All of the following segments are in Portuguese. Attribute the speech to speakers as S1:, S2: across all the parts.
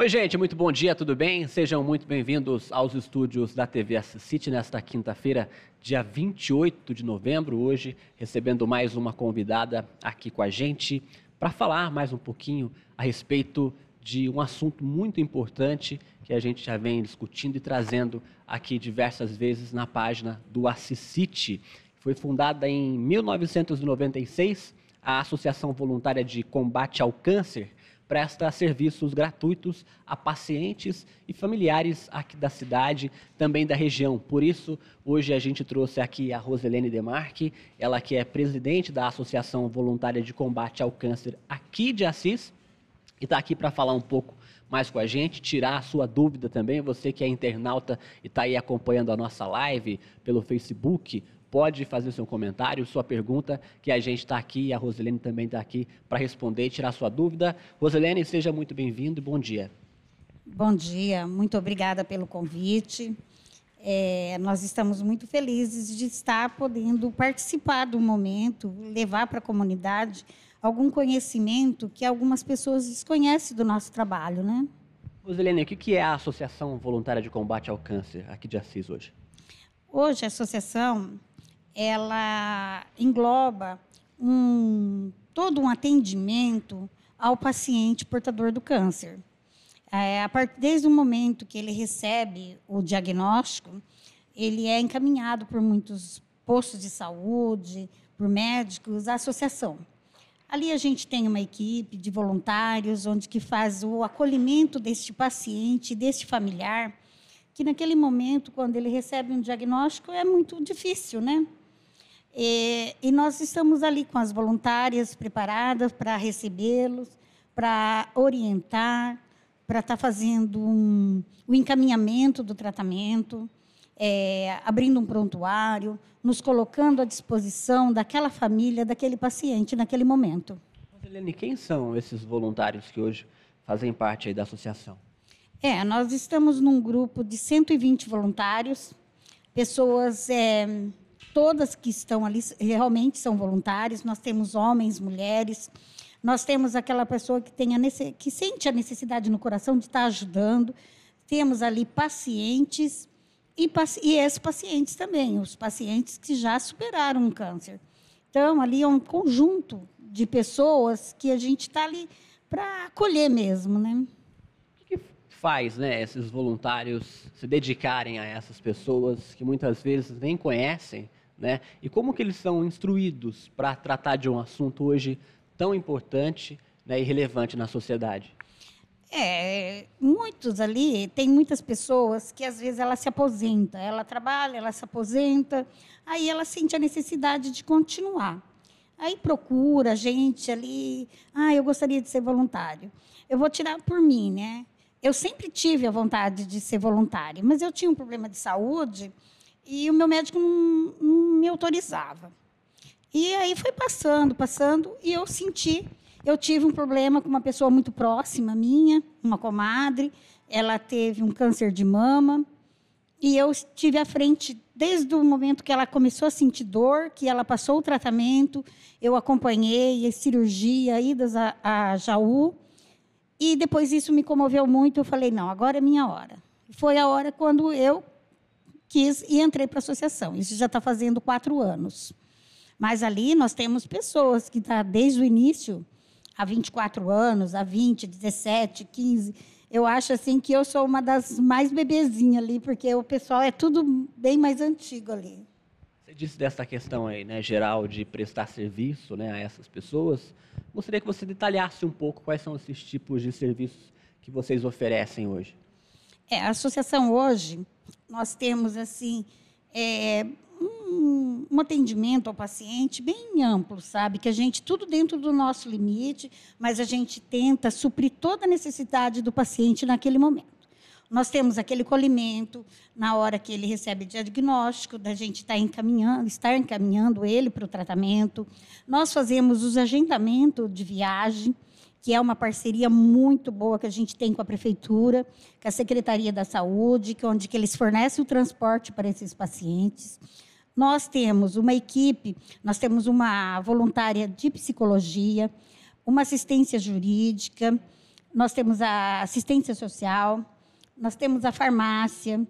S1: Oi, gente, muito bom dia, tudo bem? Sejam muito bem-vindos aos estúdios da TV City nesta quinta-feira, dia 28 de novembro. Hoje, recebendo mais uma convidada aqui com a gente para falar mais um pouquinho a respeito de um assunto muito importante que a gente já vem discutindo e trazendo aqui diversas vezes na página do Assisite. Foi fundada em 1996 a Associação Voluntária de Combate ao Câncer presta serviços gratuitos a pacientes e familiares aqui da cidade, também da região. Por isso, hoje a gente trouxe aqui a Roselene Demarque, ela que é presidente da Associação Voluntária de Combate ao Câncer aqui de Assis, e está aqui para falar um pouco mais com a gente, tirar a sua dúvida também. Você que é internauta e está aí acompanhando a nossa live pelo Facebook, pode fazer seu comentário, sua pergunta, que a gente está aqui e a Roselene também está aqui para responder e tirar sua dúvida. Roselene, seja muito bem-vindo e bom dia.
S2: Bom dia, muito obrigada pelo convite. É, nós estamos muito felizes de estar podendo participar do momento, levar para a comunidade algum conhecimento que algumas pessoas desconhecem do nosso trabalho, né?
S1: Roselene, o que é a Associação Voluntária de Combate ao Câncer aqui de Assis hoje?
S2: Hoje a associação ela engloba um, todo um atendimento ao paciente portador do câncer. É, part, desde o momento que ele recebe o diagnóstico, ele é encaminhado por muitos postos de saúde, por médicos, à associação. Ali a gente tem uma equipe de voluntários, onde que faz o acolhimento deste paciente, deste familiar, que naquele momento, quando ele recebe um diagnóstico, é muito difícil, né? E, e nós estamos ali com as voluntárias preparadas para recebê-los, para orientar, para estar tá fazendo um, o encaminhamento do tratamento, é, abrindo um prontuário, nos colocando à disposição daquela família, daquele paciente naquele momento.
S1: Helene, quem são esses voluntários que hoje fazem parte da associação?
S2: É, nós estamos num grupo de 120 voluntários, pessoas é, todas que estão ali realmente são voluntários. Nós temos homens, mulheres. Nós temos aquela pessoa que, tem a que sente a necessidade no coração de estar ajudando. Temos ali pacientes e, e ex-pacientes também, os pacientes que já superaram um câncer. Então, ali é um conjunto de pessoas que a gente está ali para acolher mesmo, né?
S1: O que faz, né, esses voluntários se dedicarem a essas pessoas que muitas vezes nem conhecem né? E como que eles são instruídos para tratar de um assunto hoje tão importante né, e relevante na sociedade?
S2: É, muitos ali, tem muitas pessoas que às vezes ela se aposenta, ela trabalha, ela se aposenta, aí ela sente a necessidade de continuar. Aí procura gente ali, ah, eu gostaria de ser voluntário. Eu vou tirar por mim, né? Eu sempre tive a vontade de ser voluntária, mas eu tinha um problema de saúde e o meu médico não, não me autorizava. E aí foi passando, passando, e eu senti. Eu tive um problema com uma pessoa muito próxima minha, uma comadre. Ela teve um câncer de mama. E eu estive à frente desde o momento que ela começou a sentir dor, que ela passou o tratamento. Eu acompanhei a cirurgia, idas a, a Jaú. E depois isso me comoveu muito. Eu falei: não, agora é minha hora. Foi a hora quando eu quis e entrei para a associação. Isso já está fazendo quatro anos. Mas ali nós temos pessoas que estão tá desde o início, há 24 anos, há 20, 17, 15. Eu acho assim que eu sou uma das mais bebezinhas ali, porque o pessoal é tudo bem mais antigo ali.
S1: Você disse dessa questão aí, né, geral de prestar serviço, né, a essas pessoas. Gostaria que você detalhasse um pouco quais são esses tipos de serviços que vocês oferecem hoje.
S2: É, a associação hoje nós temos assim é, um, um, atendimento ao paciente bem amplo, sabe? Que a gente tudo dentro do nosso limite, mas a gente tenta suprir toda a necessidade do paciente naquele momento. Nós temos aquele colhimento na hora que ele recebe diagnóstico, da gente estar tá encaminhando, estar encaminhando ele para o tratamento. Nós fazemos os agendamentos de viagem que é uma parceria muito boa que a gente tem com a prefeitura, com a Secretaria da Saúde, que é onde que eles fornecem o transporte para esses pacientes. Nós temos uma equipe, nós temos uma voluntária de psicologia, uma assistência jurídica, nós temos a assistência social, nós temos a farmácia.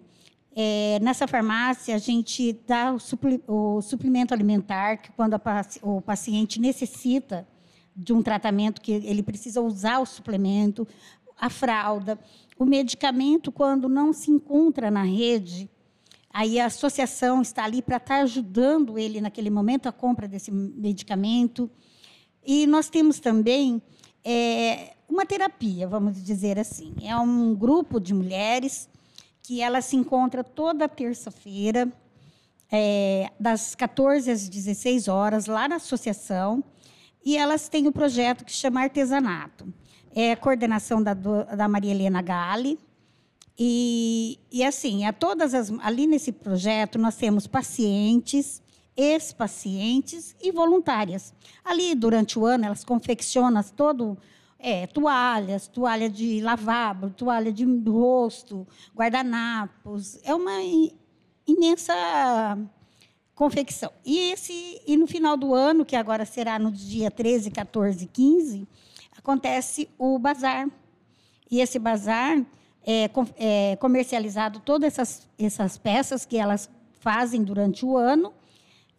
S2: É, nessa farmácia, a gente dá o, supli o suplemento alimentar, que quando o paciente necessita de um tratamento que ele precisa usar o suplemento, a fralda, o medicamento, quando não se encontra na rede, aí a associação está ali para estar ajudando ele naquele momento a compra desse medicamento. E nós temos também é, uma terapia, vamos dizer assim. É um grupo de mulheres que ela se encontra toda terça-feira, é, das 14 às 16 horas, lá na associação, e elas têm um projeto que chama Artesanato. É a coordenação da, da Maria Helena Gale. E, e assim, a todas as, ali nesse projeto nós temos pacientes, ex-pacientes e voluntárias. Ali, durante o ano, elas confeccionam todo é, toalhas, toalha de lavabo, toalha de rosto, guardanapos. É uma imensa confecção. E, esse, e no final do ano, que agora será no dia 13, 14 e 15, acontece o bazar. E esse bazar é, é comercializado todas essas, essas peças que elas fazem durante o ano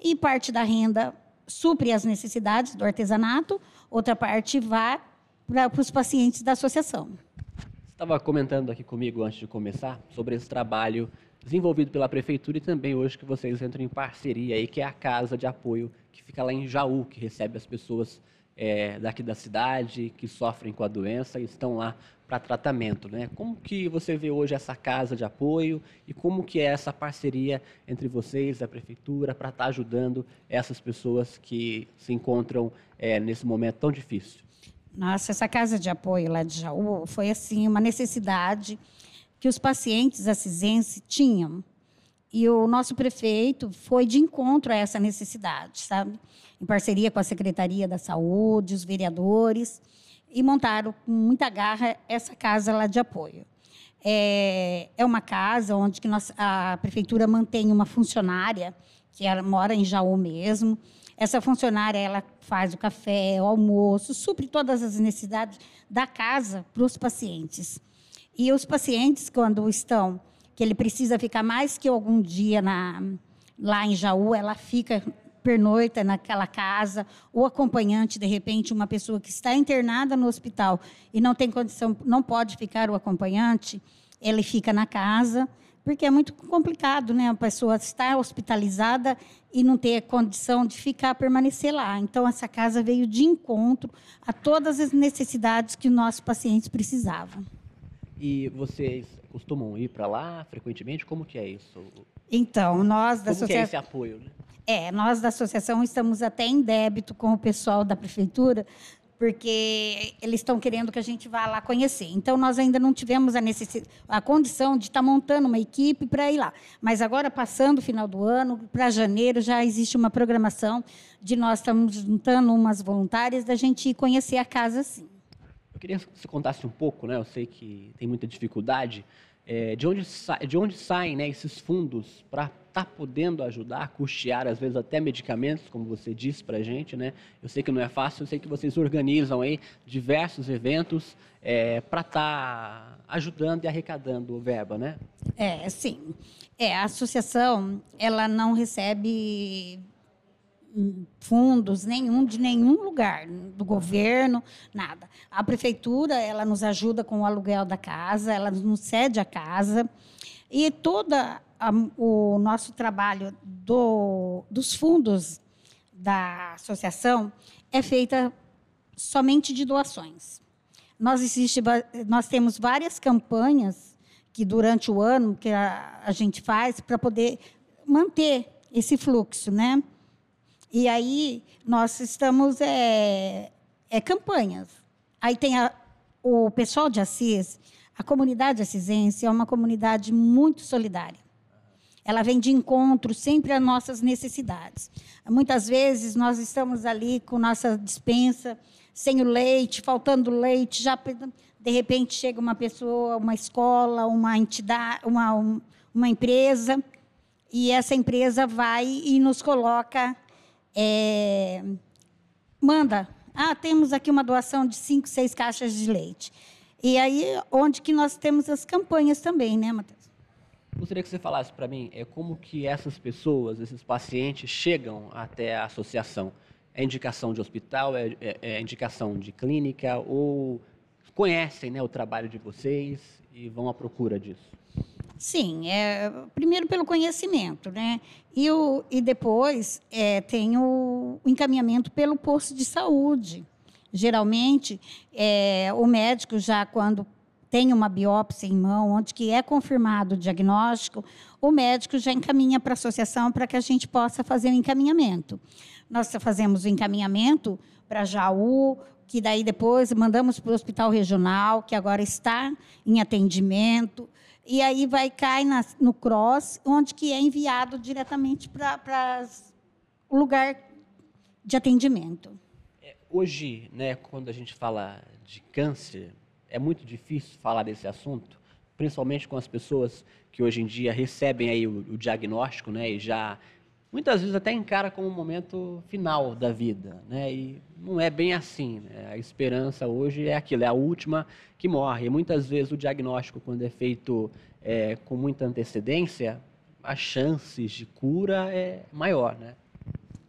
S2: e parte da renda supre as necessidades do artesanato, outra parte vai para os pacientes da associação.
S1: Você estava comentando aqui comigo antes de começar sobre esse trabalho desenvolvido pela prefeitura e também hoje que vocês entram em parceria aí, que é a casa de apoio que fica lá em Jaú, que recebe as pessoas é, daqui da cidade que sofrem com a doença e estão lá para tratamento, né? Como que você vê hoje essa casa de apoio e como que é essa parceria entre vocês, a prefeitura, para estar tá ajudando essas pessoas que se encontram é, nesse momento tão difícil?
S2: Nossa, essa casa de apoio lá de Jaú foi assim uma necessidade que os pacientes assisenses tinham. E o nosso prefeito foi de encontro a essa necessidade, sabe? Em parceria com a Secretaria da Saúde, os vereadores, e montaram com muita garra essa casa lá de apoio. É, é uma casa onde que nós, a prefeitura mantém uma funcionária que ela mora em Jaú mesmo, essa funcionária ela faz o café, o almoço, supre todas as necessidades da casa para os pacientes. E os pacientes, quando estão, que ele precisa ficar mais que algum dia na, lá em Jaú, ela fica pernoita naquela casa, o acompanhante, de repente, uma pessoa que está internada no hospital e não tem condição, não pode ficar o acompanhante, ele fica na casa porque é muito complicado, né? A pessoa estar hospitalizada e não ter condição de ficar, permanecer lá. Então, essa casa veio de encontro a todas as necessidades que nossos pacientes precisavam.
S1: E vocês costumam ir para lá frequentemente? Como que é isso?
S2: Então, nós da
S1: Como associação... que é esse apoio, né?
S2: É, nós da associação estamos até em débito com o pessoal da prefeitura, porque eles estão querendo que a gente vá lá conhecer. Então, nós ainda não tivemos a, necessidade, a condição de estar tá montando uma equipe para ir lá. Mas agora, passando o final do ano, para janeiro, já existe uma programação de nós estamos juntando umas voluntárias da gente ir conhecer a casa, sim.
S1: Queria que você contasse um pouco, né? Eu sei que tem muita dificuldade, é, de, onde de onde saem né, esses fundos para estar tá podendo ajudar custear, às vezes, até medicamentos, como você disse para a gente. Né? Eu sei que não é fácil, eu sei que vocês organizam aí diversos eventos é, para estar tá ajudando e arrecadando verba, né?
S2: É, sim. É, a associação, ela não recebe fundos nenhum de nenhum lugar do governo nada. A prefeitura ela nos ajuda com o aluguel da casa ela nos cede a casa. E toda a, o nosso trabalho do, dos fundos da associação é feita somente de doações. Nós existe nós temos várias campanhas que durante o ano que a, a gente faz para poder manter esse fluxo né e aí nós estamos é, é campanhas. Aí tem a, o pessoal de Assis, a comunidade assisense é uma comunidade muito solidária. Ela vem de encontro sempre às nossas necessidades. Muitas vezes nós estamos ali com nossa dispensa sem o leite, faltando leite, já de repente chega uma pessoa, uma escola, uma entidade, uma, uma empresa, e essa empresa vai e nos coloca é, manda, ah, temos aqui uma doação de cinco, seis caixas de leite. E aí, onde que nós temos as campanhas também, né, Matheus?
S1: Gostaria que você falasse para mim é, como que essas pessoas, esses pacientes, chegam até a associação. É indicação de hospital, é, é, é indicação de clínica ou conhecem né, o trabalho de vocês e vão à procura disso?
S2: Sim, é, primeiro pelo conhecimento, né? E, o, e depois é, tem o, o encaminhamento pelo posto de saúde. Geralmente, é, o médico já quando tem uma biópsia em mão, onde que é confirmado o diagnóstico, o médico já encaminha para a associação para que a gente possa fazer o encaminhamento. Nós fazemos o encaminhamento para Jaú, que daí depois mandamos para o hospital regional, que agora está em atendimento e aí vai cair no cross, onde que é enviado diretamente para o lugar de atendimento.
S1: É, hoje, né, quando a gente fala de câncer, é muito difícil falar desse assunto, principalmente com as pessoas que hoje em dia recebem aí o, o diagnóstico, né, e já muitas vezes até encara como um momento final da vida, né? E não é bem assim. Né? A esperança hoje é aquilo, é a última que morre. E muitas vezes o diagnóstico, quando é feito é, com muita antecedência, as chances de cura é maior, né?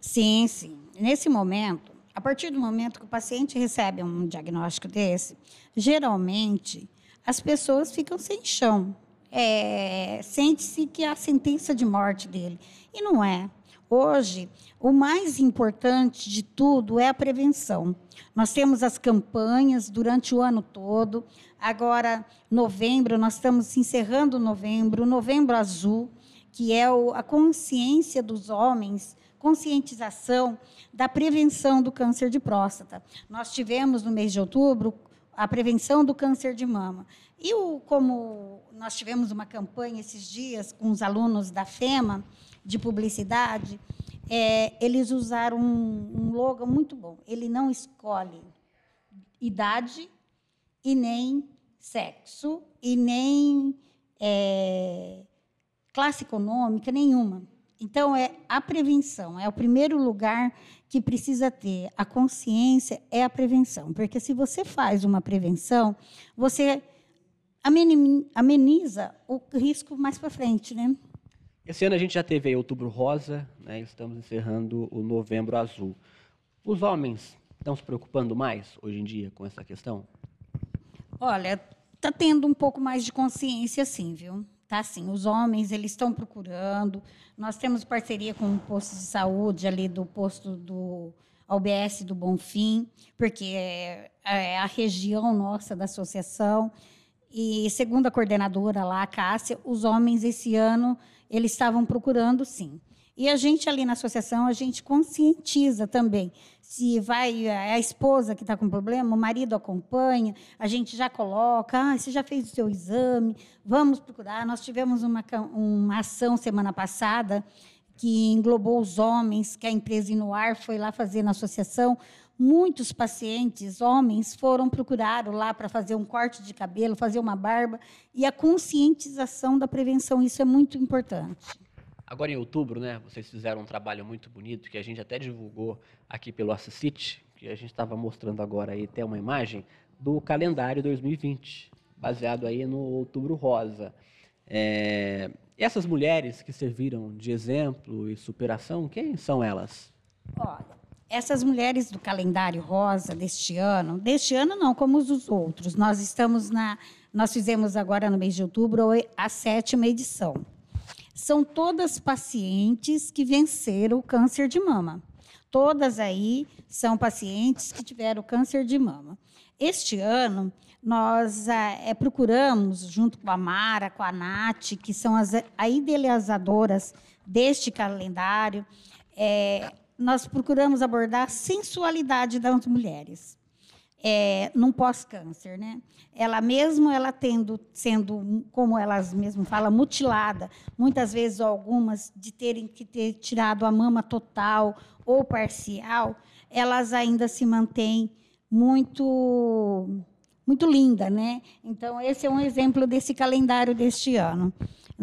S2: Sim, sim. Nesse momento, a partir do momento que o paciente recebe um diagnóstico desse, geralmente as pessoas ficam sem chão. É, Sente-se que é a sentença de morte dele. E não é. Hoje, o mais importante de tudo é a prevenção. Nós temos as campanhas durante o ano todo. Agora, novembro, nós estamos encerrando novembro, novembro azul, que é a consciência dos homens, conscientização da prevenção do câncer de próstata. Nós tivemos no mês de outubro a prevenção do câncer de mama. E o, como nós tivemos uma campanha esses dias com os alunos da FEMA, de publicidade, é, eles usaram um, um logo muito bom. Ele não escolhe idade e nem sexo e nem é, classe econômica nenhuma. Então, é a prevenção, é o primeiro lugar que precisa ter. A consciência é a prevenção, porque se você faz uma prevenção, você ameniza o risco mais para frente, né?
S1: Esse ano a gente já teve aí outubro rosa, né? estamos encerrando o novembro azul. Os homens estão se preocupando mais hoje em dia com essa questão?
S2: Olha, está tendo um pouco mais de consciência, sim, viu? Tá sim, os homens eles estão procurando. Nós temos parceria com o posto de saúde ali do posto do UBS do Bonfim, porque é, é a região nossa da associação. E segundo a coordenadora lá, a Cássia, os homens esse ano eles estavam procurando sim. E a gente ali na associação, a gente conscientiza também. Se vai é a esposa que está com problema, o marido acompanha, a gente já coloca, ah, você já fez o seu exame, vamos procurar. Nós tivemos uma, uma ação semana passada que englobou os homens, que a empresa Inuar foi lá fazer na associação. Muitos pacientes, homens, foram procurar lá para fazer um corte de cabelo, fazer uma barba, e a conscientização da prevenção, isso é muito importante.
S1: Agora em outubro, né, vocês fizeram um trabalho muito bonito que a gente até divulgou aqui pelo Assisite, que a gente estava mostrando agora aí até uma imagem do calendário 2020, baseado aí no Outubro Rosa. É, essas mulheres que serviram de exemplo e superação, quem são elas?
S2: Olha, essas mulheres do calendário rosa deste ano, deste ano não, como os outros, nós estamos na, nós fizemos agora no mês de outubro a sétima edição. São todas pacientes que venceram o câncer de mama. Todas aí são pacientes que tiveram câncer de mama. Este ano, nós é, procuramos, junto com a Mara, com a Nath, que são as idealizadoras deste calendário, é, nós procuramos abordar a sensualidade das mulheres é, num pós-câncer, né? Ela mesmo ela tendo sendo como elas mesmo falam mutilada, muitas vezes algumas de terem que ter tirado a mama total ou parcial, elas ainda se mantêm muito muito linda, né? Então esse é um exemplo desse calendário deste ano.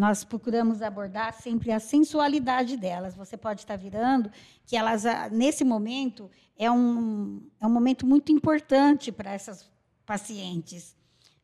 S2: Nós procuramos abordar sempre a sensualidade delas. Você pode estar virando que elas, ah, nesse momento, é um, é um momento muito importante para essas pacientes.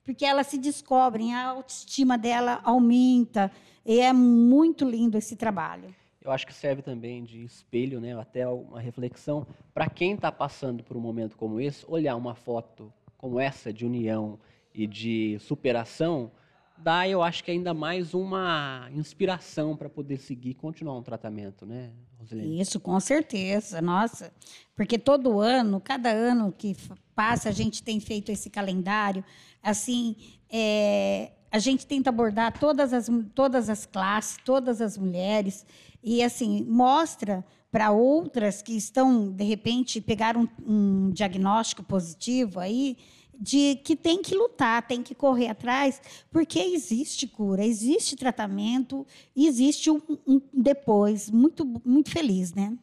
S2: porque elas se descobrem, a autoestima dela aumenta, e é muito lindo esse trabalho.
S1: Eu acho que serve também de espelho, né, até uma reflexão para quem está passando por um momento como esse, olhar uma foto como essa de união e de superação, dá, eu acho que ainda mais uma inspiração para poder seguir e continuar um tratamento, né,
S2: Rosilene? Isso, com certeza, nossa. Porque todo ano, cada ano que passa, a gente tem feito esse calendário, assim, é, a gente tenta abordar todas as, todas as classes, todas as mulheres, e assim, mostra para outras que estão, de repente, pegaram um, um diagnóstico positivo aí, de que tem que lutar, tem que correr atrás, porque existe cura, existe tratamento, existe um, um depois muito muito feliz, né?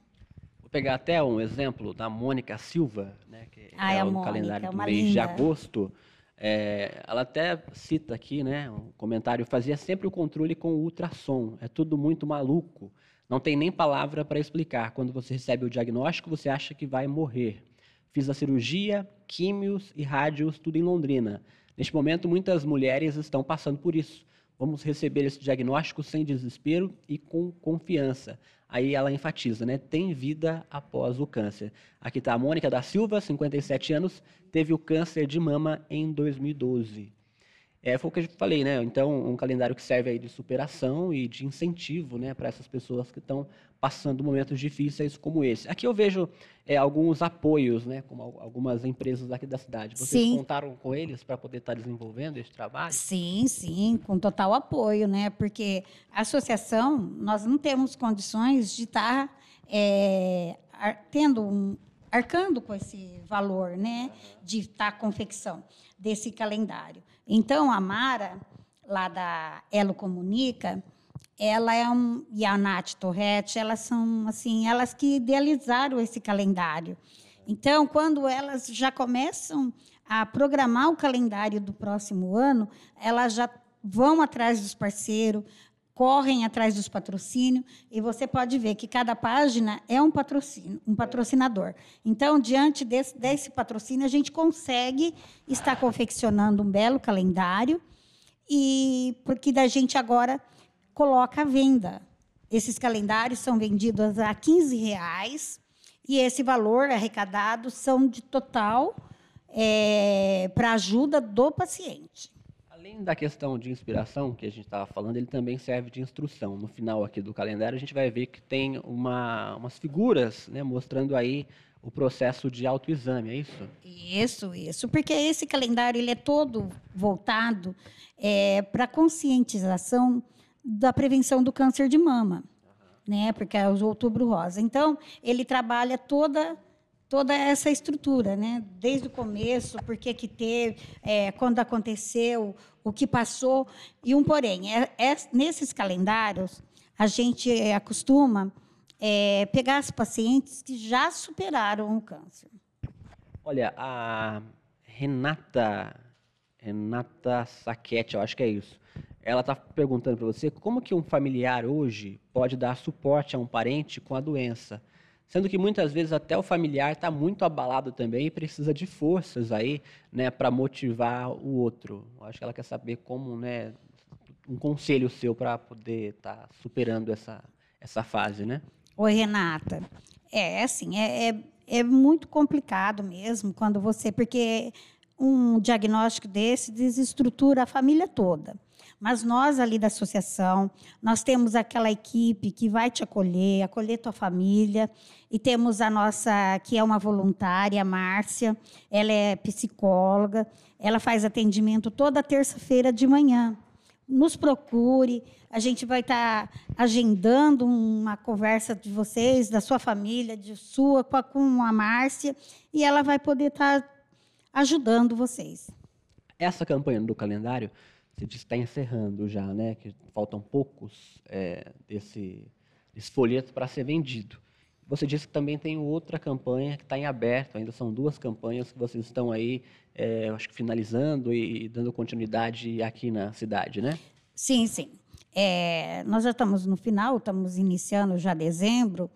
S1: Vou pegar até um exemplo da Mônica Silva, né, que
S2: ah,
S1: é,
S2: o
S1: Mônica, calendário
S2: é
S1: do mês
S2: linda.
S1: de agosto. É, ela até cita aqui, né, um comentário, fazia sempre o controle com o ultrassom. É tudo muito maluco. Não tem nem palavra para explicar. Quando você recebe o diagnóstico, você acha que vai morrer. Fiz a cirurgia, químios e rádios, tudo em Londrina. Neste momento, muitas mulheres estão passando por isso. Vamos receber esse diagnóstico sem desespero e com confiança. Aí ela enfatiza, né? Tem vida após o câncer. Aqui está a Mônica da Silva, 57 anos, teve o câncer de mama em 2012. É, foi o que eu falei, né? Então, um calendário que serve aí de superação e de incentivo, né, para essas pessoas que estão passando momentos difíceis como esse. Aqui eu vejo é, alguns apoios, né, como algumas empresas aqui da cidade. Vocês sim. contaram com eles para poder estar tá desenvolvendo esse trabalho?
S2: Sim, sim, com total apoio, né? Porque a associação, nós não temos condições de estar tá, é, tendo um, arcando com esse valor, né, de estar tá confecção desse calendário. Então, a Mara, lá da Elo Comunica, ela é um, e a Nath Torretti, elas são assim, elas que idealizaram esse calendário. Então, quando elas já começam a programar o calendário do próximo ano, elas já vão atrás dos parceiros, correm atrás dos patrocínios e você pode ver que cada página é um patrocínio, um patrocinador. Então, diante desse, desse patrocínio, a gente consegue estar confeccionando um belo calendário e porque da gente agora coloca à venda. Esses calendários são vendidos a 15 reais e esse valor arrecadado são de total é, para ajuda do paciente.
S1: Além da questão de inspiração que a gente estava falando, ele também serve de instrução. No final aqui do calendário, a gente vai ver que tem uma, umas figuras né, mostrando aí o processo de autoexame, é isso?
S2: Isso, isso. Porque esse calendário ele é todo voltado é, para conscientização da prevenção do câncer de mama, uhum. né? Porque é o Outubro Rosa. Então, ele trabalha toda toda essa estrutura, né? Desde o começo, por que que teve, é, quando aconteceu, o que passou e um porém. É, é nesses calendários a gente é, acostuma é, pegar as pacientes que já superaram o câncer.
S1: Olha, a Renata, Renata Saquete, eu acho que é isso. Ela está perguntando para você como que um familiar hoje pode dar suporte a um parente com a doença Sendo que muitas vezes até o familiar está muito abalado também e precisa de forças aí, né, para motivar o outro. Eu acho que ela quer saber como, né, um conselho seu para poder estar tá superando essa, essa fase, né?
S2: Oi, Renata. É, assim, é, é, é muito complicado mesmo quando você, porque um diagnóstico desse desestrutura a família toda. Mas nós ali da associação, nós temos aquela equipe que vai te acolher, acolher tua família, e temos a nossa, que é uma voluntária, a Márcia, ela é psicóloga, ela faz atendimento toda terça-feira de manhã. Nos procure, a gente vai estar tá agendando uma conversa de vocês, da sua família, de sua, com a, Márcia, e ela vai poder estar tá ajudando vocês.
S1: Essa campanha do calendário você disse que está encerrando já, né? Que faltam poucos é, desse, desse folheto para ser vendido. Você disse que também tem outra campanha que está em aberto, ainda são duas campanhas que vocês estão aí, é, acho que finalizando e, dando continuidade aqui na cidade, né?
S2: Sim, sim. É, nós já estamos no final, estamos iniciando já dezembro,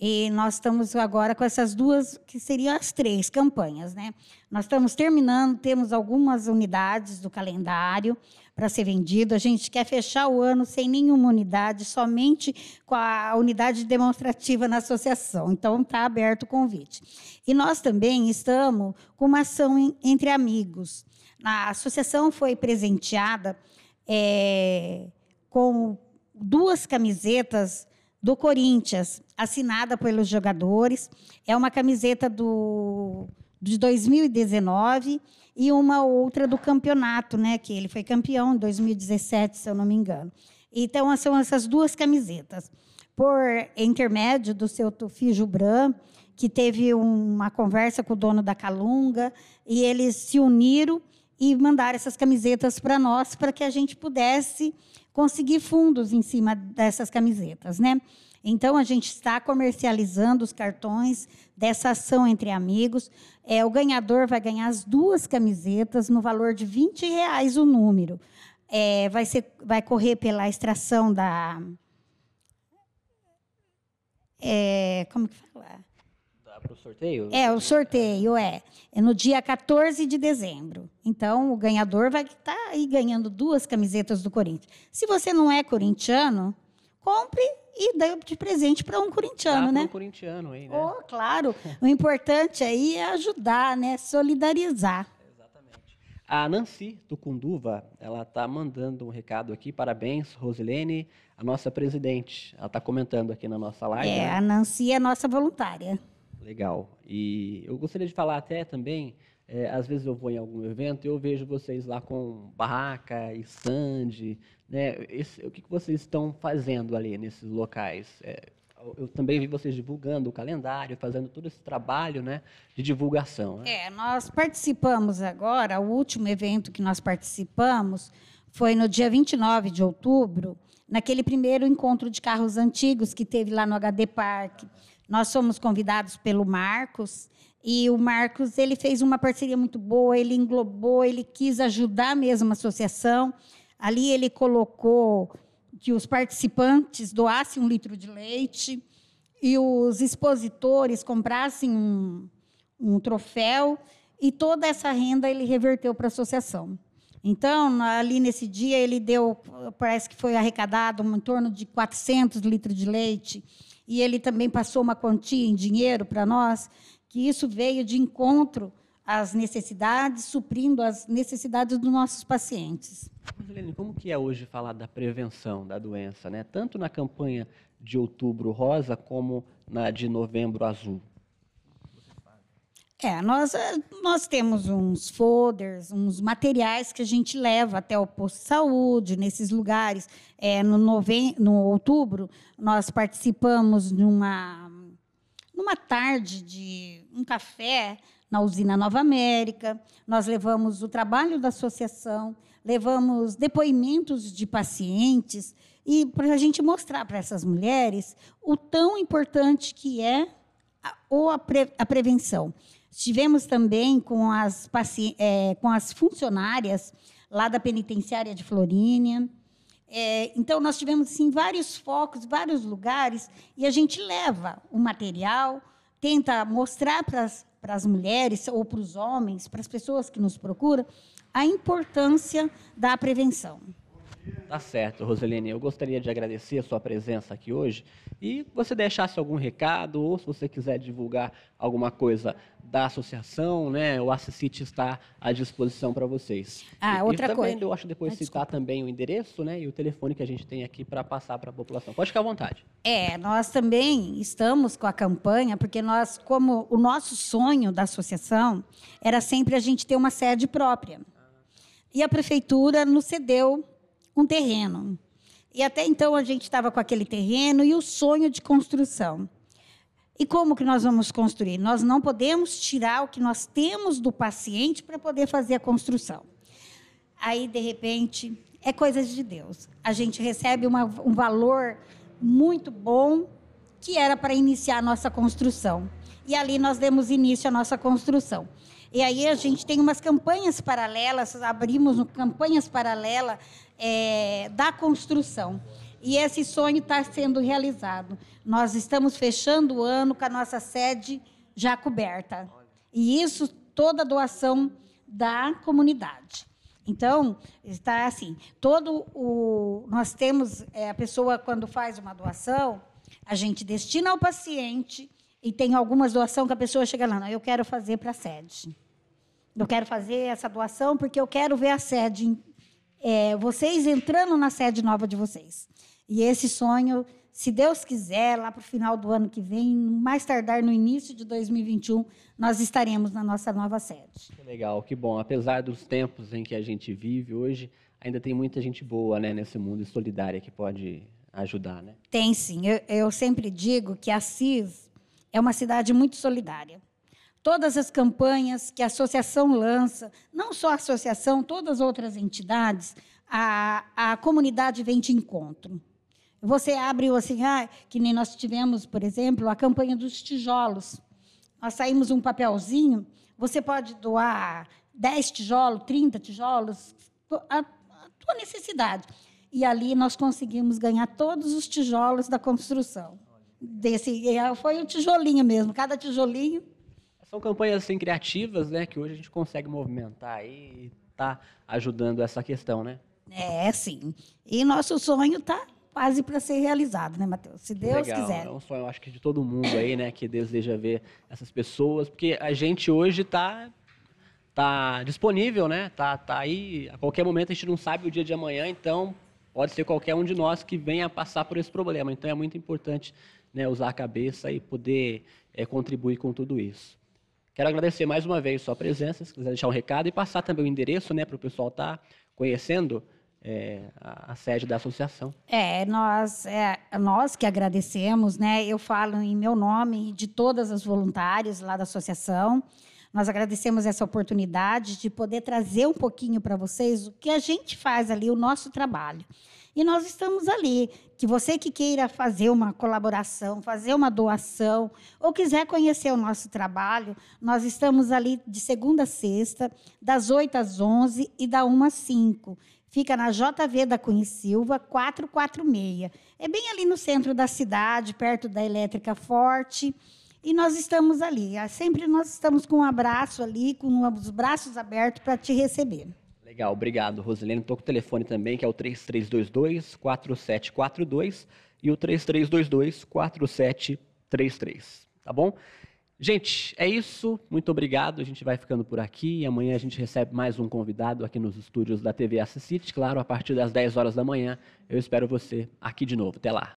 S2: E nós estamos agora com essas duas, que seriam as três campanhas, né? Nós estamos terminando, temos algumas unidades do calendário para ser vendido. A gente quer fechar o ano sem nenhuma unidade, somente com a unidade demonstrativa na associação. Então, está aberto o convite. E nós também estamos com uma ação entre amigos. A associação foi presenteada é, com duas camisetas do Corinthians, assinada pelos jogadores. É uma camiseta do, de 2019 e uma outra do campeonato, né? Que ele foi campeão em 2017, se eu não me engano. Então, são essas duas camisetas. Por intermédio do seu Tufi Jubran, que teve uma conversa com o dono da Calunga, e eles se uniram e mandaram essas camisetas para nós, para que a gente pudesse conseguir fundos em cima dessas camisetas, né? Então, a gente está comercializando os cartões dessa ação entre amigos. É, o ganhador vai ganhar as duas camisetas no valor de 20 reais o número. É, vai, ser, vai correr pela extração da. É, como que fala?
S1: Para o sorteio?
S2: É, o sorteio é. É no dia 14 de dezembro. Então, o ganhador vai estar tá aí ganhando duas camisetas do Corinthians. Se você não é corintiano, compre e dê de presente para um corintiano,
S1: Dá
S2: né?
S1: um corintiano aí, né?
S2: Oh, claro. O importante aí é ajudar, né? Solidarizar.
S1: Exatamente. A Nancy Tucunduva, ela está mandando um recado aqui. Parabéns, Rosilene, a nossa presidente. Ela está comentando aqui na nossa live.
S2: É,
S1: né?
S2: a Nancy é nossa voluntária.
S1: Legal. E eu gostaria de falar até também, é, às vezes eu vou em algum evento e eu vejo vocês lá com barraca e stand, né? Esse, o que, que vocês estão fazendo ali nesses locais? É, eu também vi vocês divulgando o calendário, fazendo todo esse trabalho né, de divulgação. Né?
S2: É, nós participamos agora, o último evento que nós participamos foi no dia 29 de outubro, naquele primeiro encontro de carros antigos que teve lá no HD Park. Nós somos convidados pelo Marcos e o Marcos ele fez uma parceria muito boa, ele englobou, ele quis ajudar mesmo a associação. Ali ele colocou que os participantes doassem um litro de leite e os expositores comprassem um, um troféu e toda essa renda ele reverteu para a associação. Então, ali nesse dia, ele deu, parece que foi arrecadado em torno de 400 litros de leite e ele também passou uma quantia em dinheiro para nós, que isso veio de encontro às necessidades, suprindo as necessidades dos nossos pacientes.
S1: Marlene, como que é hoje falar da prevenção da doença, né? Tanto na campanha de outubro rosa como na de novembro azul?
S2: É, nós, eh, nós temos uns folders, uns materiais que a gente leva até o posto de saúde, nesses lugares. É, no, nove... no outubro, nós participamos numa, numa tarde de um café na usina Nova América. Nós levamos o trabalho da associação, levamos depoimentos de pacientes e para a gente mostrar para essas mulheres o tão importante que é a, ou a, pre, a prevenção. Estivemos também com as, é, com as funcionárias lá da penitenciária de Florínia. É, então, nós tivemos assim, vários focos, vários lugares, e a gente leva o material, tenta mostrar para as mulheres ou para os homens, para as pessoas que nos procuram, a importância da prevenção.
S1: Tá certo, Roseline. Eu gostaria de agradecer a sua presença aqui hoje e você deixasse algum recado ou se você quiser divulgar alguma coisa da associação, né? O Assisite está à disposição para vocês.
S2: Ah,
S1: e,
S2: outra
S1: e também,
S2: coisa.
S1: Eu acho depois
S2: ah,
S1: citar também o endereço, né? E o telefone que a gente tem aqui para passar para a população. Pode ficar à vontade.
S2: É, nós também estamos com a campanha porque nós, como o nosso sonho da associação era sempre a gente ter uma sede própria. E a prefeitura nos cedeu um terreno. E até então a gente estava com aquele terreno e o sonho de construção. E como que nós vamos construir? Nós não podemos tirar o que nós temos do paciente para poder fazer a construção. Aí, de repente, é coisas de Deus. A gente recebe uma, um valor muito bom que era para iniciar a nossa construção. E ali nós demos início à nossa construção. E aí a gente tem umas campanhas paralelas, abrimos campanhas paralelas é, da construção. E esse sonho está sendo realizado. Nós estamos fechando o ano com a nossa sede já coberta. E isso toda doação da comunidade. Então, está assim, todo o nós temos é, a pessoa quando faz uma doação, a gente destina ao paciente e tem algumas doações que a pessoa chega lá, não, eu quero fazer para a sede. Eu quero fazer essa doação porque eu quero ver a sede, é, vocês entrando na sede nova de vocês. E esse sonho, se Deus quiser, lá para o final do ano que vem, mais tardar no início de 2021, nós estaremos na nossa nova sede.
S1: Que legal, que bom. Apesar dos tempos em que a gente vive hoje, ainda tem muita gente boa né, nesse mundo solidária que pode ajudar, né?
S2: Tem sim. Eu, eu sempre digo que Assis é uma cidade muito solidária. Todas as campanhas que a associação lança, não só a associação, todas as outras entidades, a, a comunidade vem de encontro. Você abre assim, ah, que nem nós tivemos, por exemplo, a campanha dos tijolos. Nós saímos um papelzinho, você pode doar 10 tijolos, 30 tijolos, a, a tua necessidade. E ali nós conseguimos ganhar todos os tijolos da construção. Desse, foi o tijolinho mesmo, cada tijolinho.
S1: São campanhas assim, criativas, né, que hoje a gente consegue movimentar e está ajudando essa questão, né?
S2: É, sim. E nosso sonho está quase para ser realizado, né, Matheus? Se Deus
S1: Legal.
S2: quiser.
S1: É um sonho, acho que de todo mundo aí, né, que deseja ver essas pessoas, porque a gente hoje está tá disponível, né? Tá, tá aí, a qualquer momento a gente não sabe o dia de amanhã, então pode ser qualquer um de nós que venha passar por esse problema. Então é muito importante né, usar a cabeça e poder é, contribuir com tudo isso. Quero agradecer mais uma vez sua presença, se quiser deixar um recado e passar também o endereço né, para o pessoal estar tá conhecendo é, a, a, sede da associação.
S2: É, nós, é, nós que agradecemos, né? Eu falo em meu nome e de todas as voluntárias lá da associação. Nós agradecemos essa oportunidade de poder trazer um pouquinho para vocês o que a gente faz ali, o nosso trabalho. E nós estamos ali. Que você que queira fazer uma colaboração, fazer uma doação, ou quiser conhecer o nosso trabalho, nós estamos ali de segunda a sexta, das 8 às 11 e da 1 às 5. Fica na JV da Cunha Silva, 446. É bem ali no centro da cidade, perto da Elétrica Forte. E nós estamos ali. Ah, sempre nós estamos com um abraço ali, com os braços abertos para te receber.
S1: Legal, obrigado, Rosilene. Estou com o telefone também, que é o 3322-4742 e o 3322-4733. Tá bom? Gente, é isso. Muito obrigado. A gente vai ficando por aqui. Amanhã a gente recebe mais um convidado aqui nos estúdios da TV City. Claro, a partir das 10 horas da manhã. Eu espero você aqui de novo. Até lá.